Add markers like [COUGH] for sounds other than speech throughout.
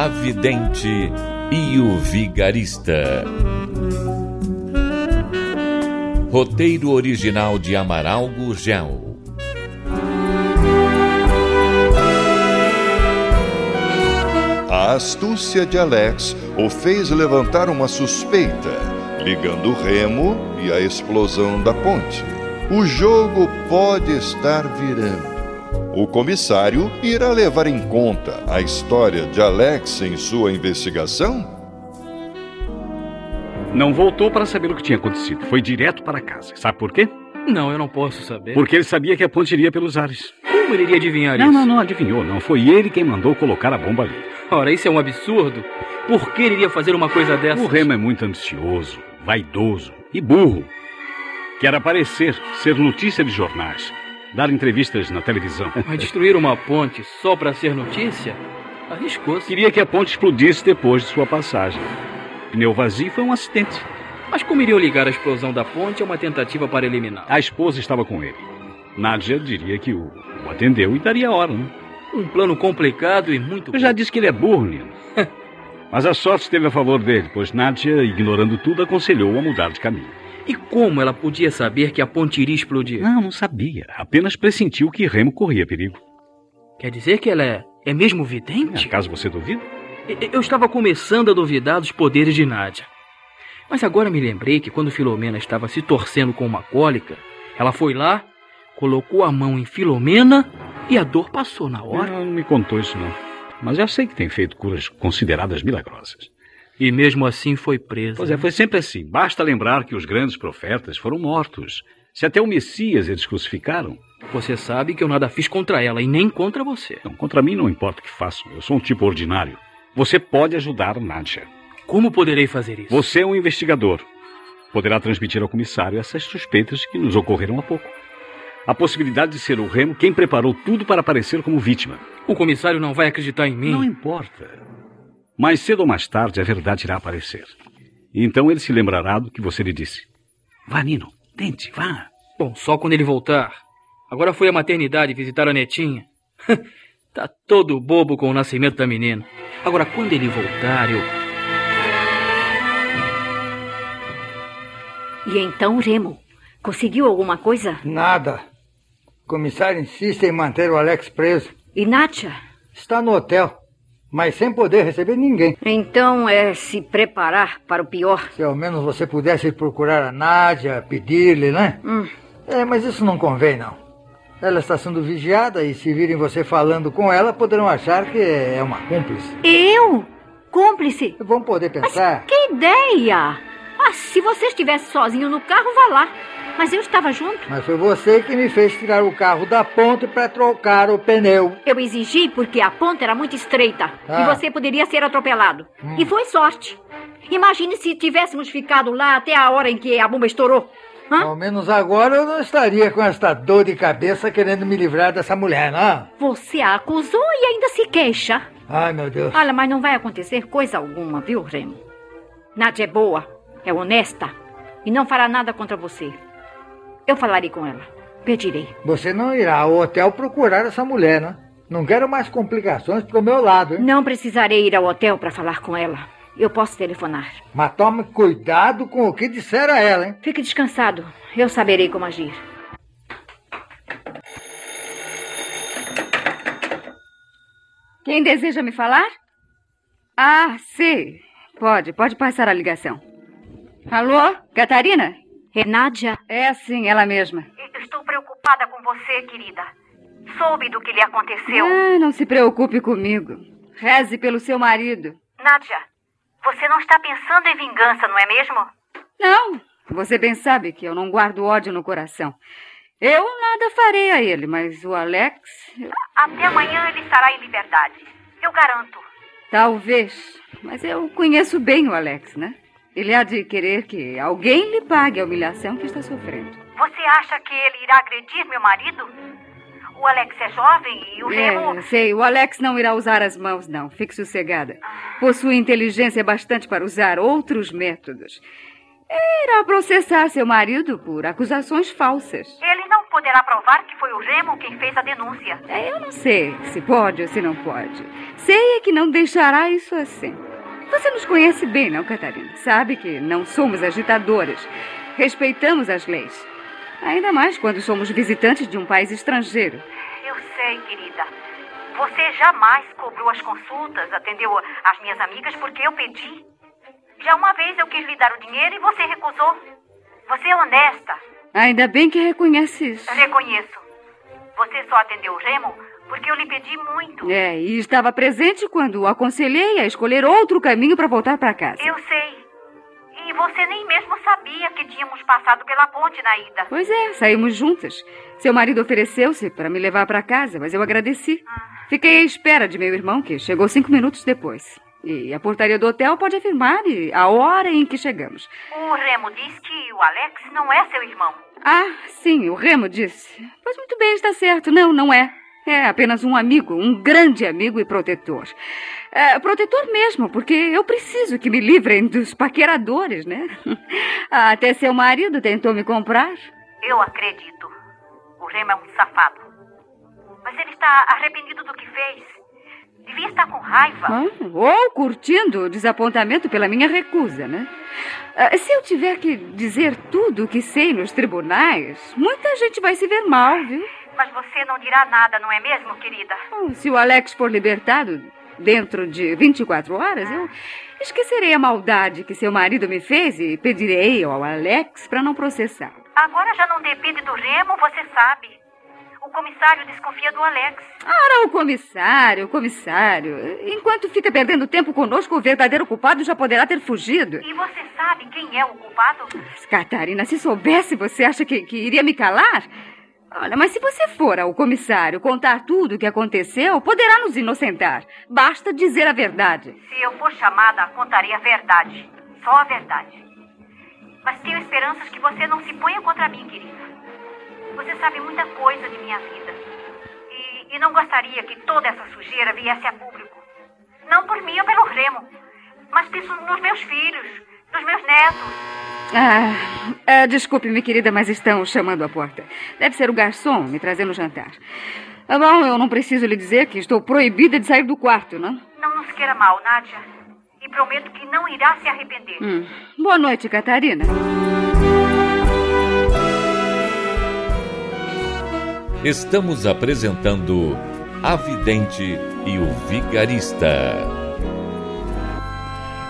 A Vidente e o Vigarista. Roteiro original de Amaral Gurgel. A astúcia de Alex o fez levantar uma suspeita, ligando o remo e a explosão da ponte. O jogo pode estar virando. O comissário irá levar em conta a história de Alex em sua investigação? Não voltou para saber o que tinha acontecido. Foi direto para casa. Sabe por quê? Não, eu não posso saber. Porque ele sabia que a ponte iria pelos ares. Como ele iria adivinhar não, isso? Não, não, não adivinhou. Não foi ele quem mandou colocar a bomba ali. Ora, isso é um absurdo. Por que ele iria fazer uma coisa dessa? O Remo é muito ambicioso, vaidoso e burro. Quer aparecer, ser notícia de jornais, dar entrevistas na televisão. [LAUGHS] Mas destruir uma ponte só para ser notícia? Arriscou-se. Queria que a ponte explodisse depois de sua passagem. Pneu vazio foi um acidente. Mas como iriam ligar a explosão da ponte a uma tentativa para eliminar? A esposa estava com ele. Nádia diria que o, o atendeu e daria a hora, né? Um plano complicado e muito. Eu já disse que ele é burro, Nino. [LAUGHS] Mas a sorte esteve a favor dele, pois Nádia, ignorando tudo, aconselhou a mudar de caminho. E como ela podia saber que a ponte iria explodir? Não, não sabia. Apenas pressentiu que Remo corria perigo. Quer dizer que ela é, é mesmo vidente? Acaso você duvida? Eu estava começando a duvidar dos poderes de Nádia. Mas agora me lembrei que quando Filomena estava se torcendo com uma cólica, ela foi lá, colocou a mão em Filomena e a dor passou na hora. Não, não me contou isso não. Mas já sei que tem feito curas consideradas milagrosas. E mesmo assim foi presa. Pois é, foi sempre assim. Basta lembrar que os grandes profetas foram mortos. Se até o Messias eles crucificaram. Você sabe que eu nada fiz contra ela e nem contra você. Não, contra mim não importa o que façam. Eu sou um tipo ordinário. Você pode ajudar Nádia. Como poderei fazer isso? Você é um investigador. Poderá transmitir ao comissário essas suspeitas que nos ocorreram há pouco. A possibilidade de ser o Remo quem preparou tudo para aparecer como vítima. O comissário não vai acreditar em mim. Não importa. Mais cedo ou mais tarde a verdade irá aparecer. E então ele se lembrará do que você lhe disse. Vá, Nino. Tente, vá. Bom, só quando ele voltar. Agora foi à maternidade visitar a netinha. [LAUGHS] tá todo bobo com o nascimento da menina. Agora, quando ele voltar, eu. E então, Remo, conseguiu alguma coisa? Nada. O comissário insiste em manter o Alex preso. E Nátia? Está no hotel, mas sem poder receber ninguém. Então é se preparar para o pior. Se ao menos você pudesse procurar a Nádia, pedir-lhe, né? Hum. É, mas isso não convém, não. Ela está sendo vigiada e se virem você falando com ela, poderão achar que é uma cúmplice. Eu? Cúmplice? Vão poder pensar. Mas que ideia! Ah, se você estivesse sozinho no carro, vá lá. Mas eu estava junto. Mas foi você que me fez tirar o carro da ponte para trocar o pneu. Eu exigi porque a ponte era muito estreita Ah. e você poderia ser atropelado. Hum. E foi sorte. Imagine se tivéssemos ficado lá até a hora em que a bomba estourou. Hã? Ao menos agora eu não estaria com esta dor de cabeça querendo me livrar dessa mulher, não? Você a acusou e ainda se queixa. Ai, meu Deus. Olha, mas não vai acontecer coisa alguma, viu, Remo? Nádia é boa, é honesta e não fará nada contra você. Eu falarei com ela. Pedirei. Você não irá ao hotel procurar essa mulher, né? Não quero mais complicações pro meu lado, hein? Não precisarei ir ao hotel para falar com ela. Eu posso telefonar. Mas tome cuidado com o que disser a ela, hein? Fique descansado. Eu saberei como agir. Quem deseja me falar? Ah, sei. Pode, pode passar a ligação. Alô, Catarina? É Nádia? É sim, ela mesma. Estou preocupada com você, querida. Soube do que lhe aconteceu. Ah, não se preocupe comigo. Reze pelo seu marido. Nádia, você não está pensando em vingança, não é mesmo? Não, você bem sabe que eu não guardo ódio no coração. Eu nada farei a ele, mas o Alex. Até amanhã ele estará em liberdade. Eu garanto. Talvez. Mas eu conheço bem o Alex, né? Ele há de querer que alguém lhe pague a humilhação que está sofrendo. Você acha que ele irá agredir meu marido? O Alex é jovem e o Remo. É, sei. O Alex não irá usar as mãos, não. Fique sossegada. Possui inteligência bastante para usar outros métodos. Irá processar seu marido por acusações falsas. Ele não poderá provar que foi o Remo quem fez a denúncia. É, eu não sei se pode ou se não pode. Sei é que não deixará isso assim. Você nos conhece bem, não, Catarina? Sabe que não somos agitadores. Respeitamos as leis. Ainda mais quando somos visitantes de um país estrangeiro. Eu sei, querida. Você jamais cobrou as consultas, atendeu as minhas amigas porque eu pedi. Já uma vez eu quis lhe dar o dinheiro e você recusou. Você é honesta. Ainda bem que reconhece isso. Reconheço. Você só atendeu o Remo porque eu lhe pedi muito. É, e estava presente quando o aconselhei a escolher outro caminho para voltar para casa. Eu sei. E você nem mesmo sabia que tínhamos passado pela ponte na ida. Pois é, saímos juntas. Seu marido ofereceu-se para me levar para casa, mas eu agradeci. Fiquei à espera de meu irmão, que chegou cinco minutos depois. E a portaria do hotel pode afirmar a hora em que chegamos. O Remo diz que o Alex não é seu irmão. Ah, sim, o Remo disse. Pois muito bem, está certo. Não, não é. É apenas um amigo, um grande amigo e protetor. É, protetor mesmo, porque eu preciso que me livrem dos paqueradores, né? [LAUGHS] Até seu marido tentou me comprar. Eu acredito. O Remo é um safado. Mas ele está arrependido do que fez. Devia estar com raiva. Ah, ou curtindo o desapontamento pela minha recusa, né? Ah, se eu tiver que dizer tudo o que sei nos tribunais, muita gente vai se ver mal, viu? Mas você não dirá nada, não é mesmo, querida? Oh, se o Alex for libertado dentro de 24 horas, eu esquecerei a maldade que seu marido me fez e pedirei ao Alex para não processar. Agora já não depende do Remo, você sabe. O comissário desconfia do Alex. Ora, o comissário, o comissário. Enquanto fica perdendo tempo conosco, o verdadeiro culpado já poderá ter fugido. E você sabe quem é o culpado? Mas, Catarina, se soubesse, você acha que, que iria me calar? Olha, mas se você for ao comissário contar tudo o que aconteceu, poderá nos inocentar. Basta dizer a verdade. Se eu for chamada, contarei a verdade. Só a verdade. Mas tenho esperanças que você não se ponha contra mim, querida. Você sabe muita coisa de minha vida. E, e não gostaria que toda essa sujeira viesse a público. Não por mim ou pelo Remo, mas penso nos meus filhos, nos meus netos. Ah, ah, desculpe, minha querida, mas estão chamando a porta. Deve ser o garçom me trazendo jantar. Ah, bom, eu não preciso lhe dizer que estou proibida de sair do quarto, não? Não nos queira mal, Nádia. E prometo que não irá se arrepender. Hum. Boa noite, Catarina. Estamos apresentando A Vidente e o Vigarista.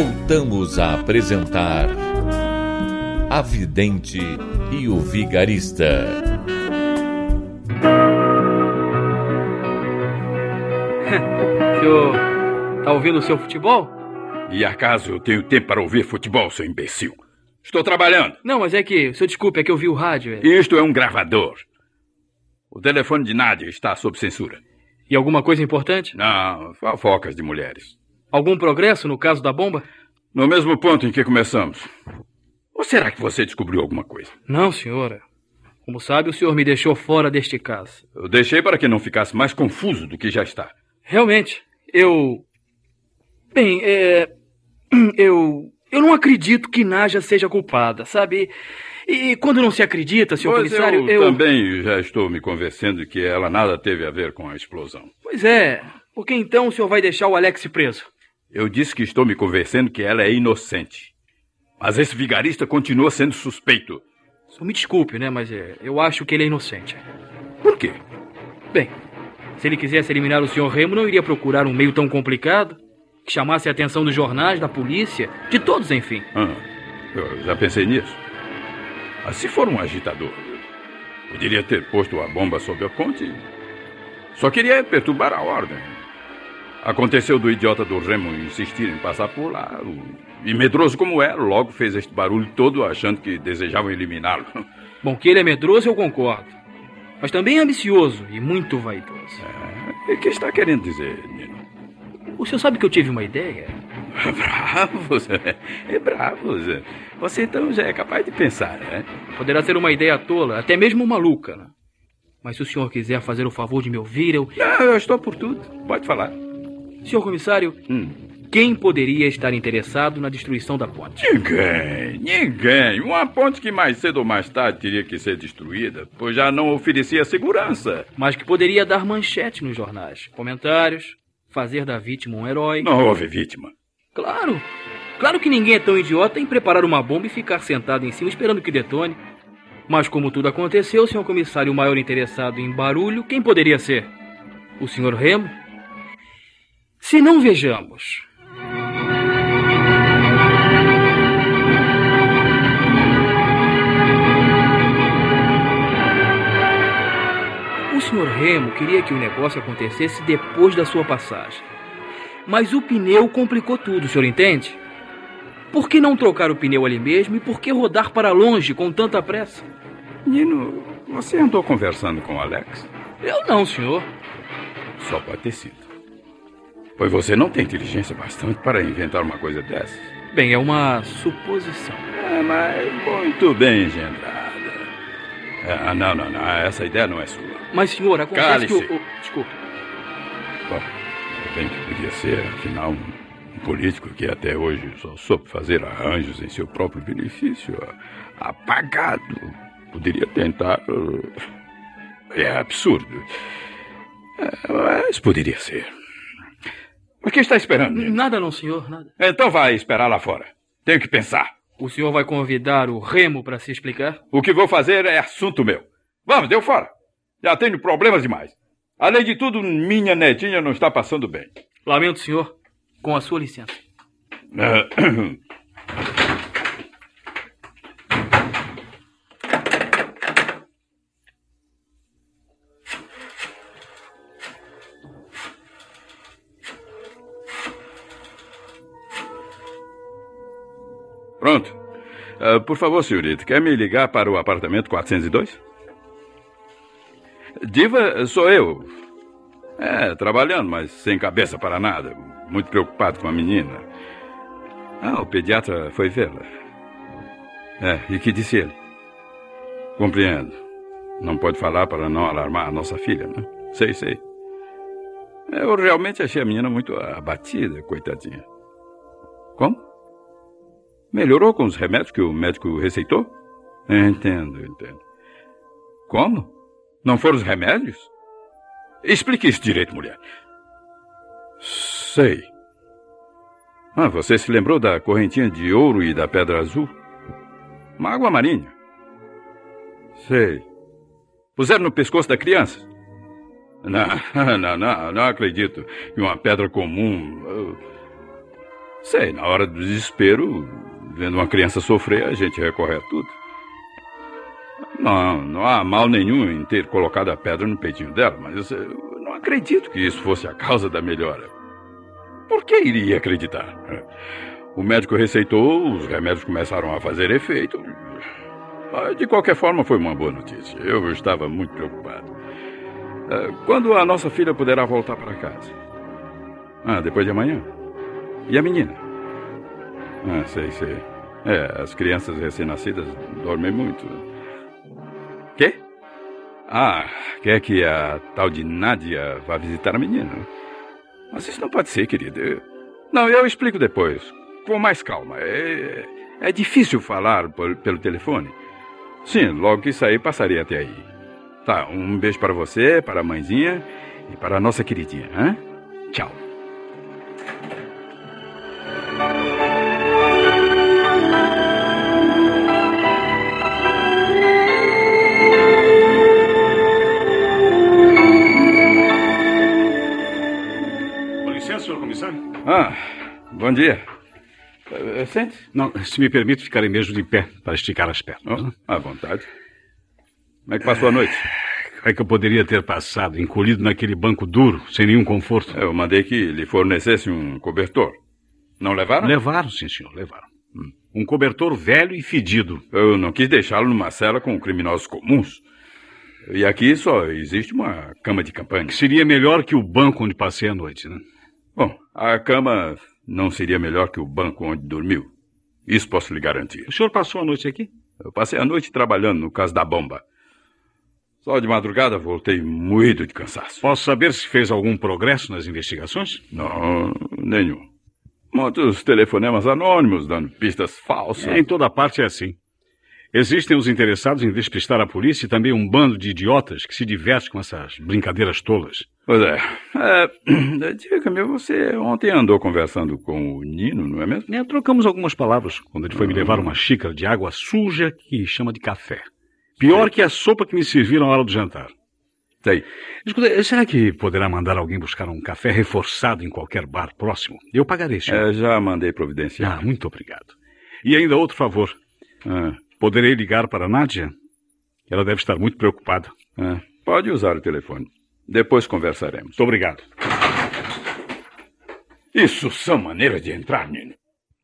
Voltamos a apresentar A Vidente e o Vigarista. [LAUGHS] Senhor, tá ouvindo o seu futebol? E acaso eu tenho tempo para ouvir futebol, seu imbecil? Estou trabalhando. Não, mas é que, o senhor desculpe, é que eu vi o rádio. é- Isto é um gravador. O telefone de Nádia está sob censura. E alguma coisa importante? Não, fofocas de mulheres. Algum progresso no caso da bomba? No mesmo ponto em que começamos. Ou será que você descobriu alguma coisa? Não, senhora. Como sabe, o senhor me deixou fora deste caso. Eu deixei para que não ficasse mais confuso do que já está. Realmente, eu. Bem, é. [CLEARS THROAT] Eu. Eu não acredito que Naja seja culpada, sabe? E quando não se acredita, senhor Pois comissário, eu, eu. também já estou me convencendo de que ela nada teve a ver com a explosão. Pois é. Por que então o senhor vai deixar o Alex preso? Eu disse que estou me convencendo que ela é inocente. Mas esse vigarista continua sendo suspeito. Só me desculpe, né? Mas é, eu acho que ele é inocente. Por quê? Bem, Se ele quisesse eliminar o Sr. Remo, não iria procurar um meio tão complicado que chamasse a atenção dos jornais, da polícia, de todos, enfim. Ah, eu já pensei nisso. Mas se for um agitador, poderia ter posto a bomba sob a ponte. Só queria perturbar a ordem. Aconteceu do idiota do Remo insistir em passar por lá. E medroso como é, logo fez este barulho todo achando que desejavam eliminá-lo. [LAUGHS] Bom, que ele é medroso, eu concordo. Mas também ambicioso e muito vaidoso. É, o que está querendo dizer, Nino? O senhor sabe que eu tive uma ideia? [LAUGHS] Bravo, Zé. É bravo, Zé. Você então já é capaz de pensar, né? Poderá ser uma ideia tola, até mesmo maluca, né? Mas se o senhor quiser fazer o favor de me ouvir, eu. Não, eu estou por tudo. Pode falar. Senhor comissário, hum. quem poderia estar interessado na destruição da ponte? Ninguém, ninguém. Uma ponte que mais cedo ou mais tarde teria que ser destruída, pois já não oferecia segurança. Mas que poderia dar manchete nos jornais, comentários, fazer da vítima um herói. Não houve vítima. Claro. Claro que ninguém é tão idiota em preparar uma bomba e ficar sentado em cima esperando que detone. Mas como tudo aconteceu, senhor comissário, o maior interessado em barulho, quem poderia ser? O senhor Remo? Se não vejamos. O senhor Remo queria que o negócio acontecesse depois da sua passagem. Mas o pneu complicou tudo, o senhor entende? Por que não trocar o pneu ali mesmo e por que rodar para longe com tanta pressa? Nino, você andou conversando com o Alex? Eu não, senhor. Só pode ter sido. Pois você não tem inteligência bastante para inventar uma coisa dessas. Bem, é uma suposição. É, mas muito bem engendrada. É, não, não, não. Essa ideia não é sua. Mas, senhor, acontece que o, o... Desculpe. Bom, bem que podia ser, afinal, um, um político que até hoje só soube fazer arranjos em seu próprio benefício. Apagado. Poderia tentar. É absurdo. É, mas poderia ser. O que está esperando? Nada não, senhor, nada. Então vai esperar lá fora. Tenho que pensar. O senhor vai convidar o Remo para se explicar? O que vou fazer é assunto meu. Vamos, deu fora. Já tenho problemas demais. Além de tudo, minha netinha não está passando bem. Lamento, senhor. Com a sua licença. [CLEARS THROAT] Pronto. Uh, por favor, senhorita, quer me ligar para o apartamento 402? Diva, sou eu. É, trabalhando, mas sem cabeça para nada. Muito preocupado com a menina. Ah, o pediatra foi vê-la. É, e que disse ele? Compreendo. Não pode falar para não alarmar a nossa filha, né? Sei, sei. Eu realmente achei a menina muito abatida, coitadinha. Como? Melhorou com os remédios que o médico receitou? Entendo, entendo. Como? Não foram os remédios? Explique isso direito, mulher. Sei. Ah, você se lembrou da correntinha de ouro e da pedra azul? Uma água marinha. Sei. Puseram no pescoço da criança? Não, [LAUGHS] não, não, não acredito. E uma pedra comum. Sei, na hora do desespero, vendo uma criança sofrer, a gente recorre a tudo. Não, não há mal nenhum em ter colocado a pedra no peitinho dela, mas eu não acredito que isso fosse a causa da melhora. Por que iria acreditar? O médico receitou, os remédios começaram a fazer efeito. De qualquer forma, foi uma boa notícia. Eu estava muito preocupado. Eh, quando a nossa filha poderá voltar para casa? Ah, depois de amanhã. E a menina? Ah, sei, sei. É, as crianças recém-nascidas dormem muito. Quê? Ah, quer que a tal de Nádia vá visitar a menina? Mas isso não pode ser, querida. Não, eu explico depois. Com mais calma. É, é difícil falar por, pelo telefone. Sim, logo que sair, passarei até aí. Tá, um beijo para você, para a mãezinha e para a nossa queridinha. Hein? Tchau. Bom dia. Uh, sente? Não, se me permite, ficarei mesmo de pé para esticar as pernas. Oh, à vontade. Como é que passou a noite? Como é que eu poderia ter passado, encolhido naquele banco duro, sem nenhum conforto? Eu mandei que lhe fornecesse um cobertor. Não levaram? Levaram, sim, senhor, levaram. Hum. Um cobertor velho e fedido. Eu não quis deixá-lo numa cela com criminosos comuns. E aqui só existe uma cama de campanha. Seria melhor que o banco onde passei a noite, né? Bom, a cama não seria melhor que o banco onde dormiu. Isso posso lhe garantir. O senhor passou a noite aqui? Eu passei a noite trabalhando no caso da bomba. Só de madrugada voltei moído de cansaço. Posso saber se fez algum progresso nas investigações? Não, nenhum. Muitos telefonemas anônimos dando pistas falsas. É, em toda parte é assim. Existem os interessados em despistar a polícia e também um bando de idiotas que se diverte com essas brincadeiras tolas. Pois é. é [CLEARS THROAT] Diga-me, você ontem andou conversando com o Nino, não é mesmo? É, trocamos algumas palavras quando ele foi me levar uma xícara de água suja que chama de café. Pior que a sopa que me serviram na hora do jantar. Sei. Escuta, será que poderá mandar alguém buscar um café reforçado em qualquer bar próximo? Eu pagarei, senhor. É, já mandei providenciar. Ah, muito obrigado. E ainda outro favor. Ah. Poderei ligar para a Nádia? Ela deve estar muito preocupada. Ah, pode usar o telefone. Depois conversaremos. Muito obrigado. Isso são maneiras de entrar, Nino. O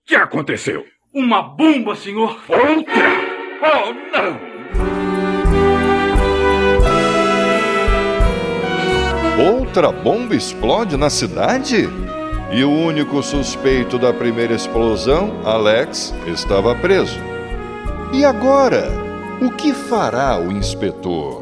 que aconteceu? Uma bomba, senhor. Outra? Oh, não! Outra bomba explode na cidade? E o único suspeito da primeira explosão, Alex, estava preso. E agora? O que fará o inspetor?